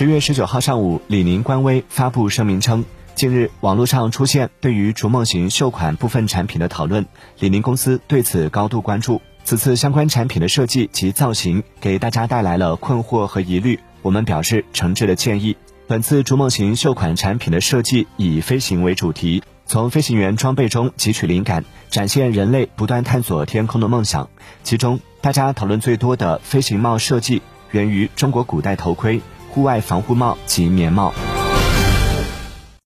十月十九号上午，李宁官微发布声明称，近日网络上出现对于逐梦型秀款部分产品的讨论，李宁公司对此高度关注。此次相关产品的设计及造型给大家带来了困惑和疑虑，我们表示诚挚的歉意。本次逐梦型秀款产品的设计以飞行为主题，从飞行员装备中汲取灵感，展现人类不断探索天空的梦想。其中，大家讨论最多的飞行帽设计源于中国古代头盔、户外防护帽及棉帽。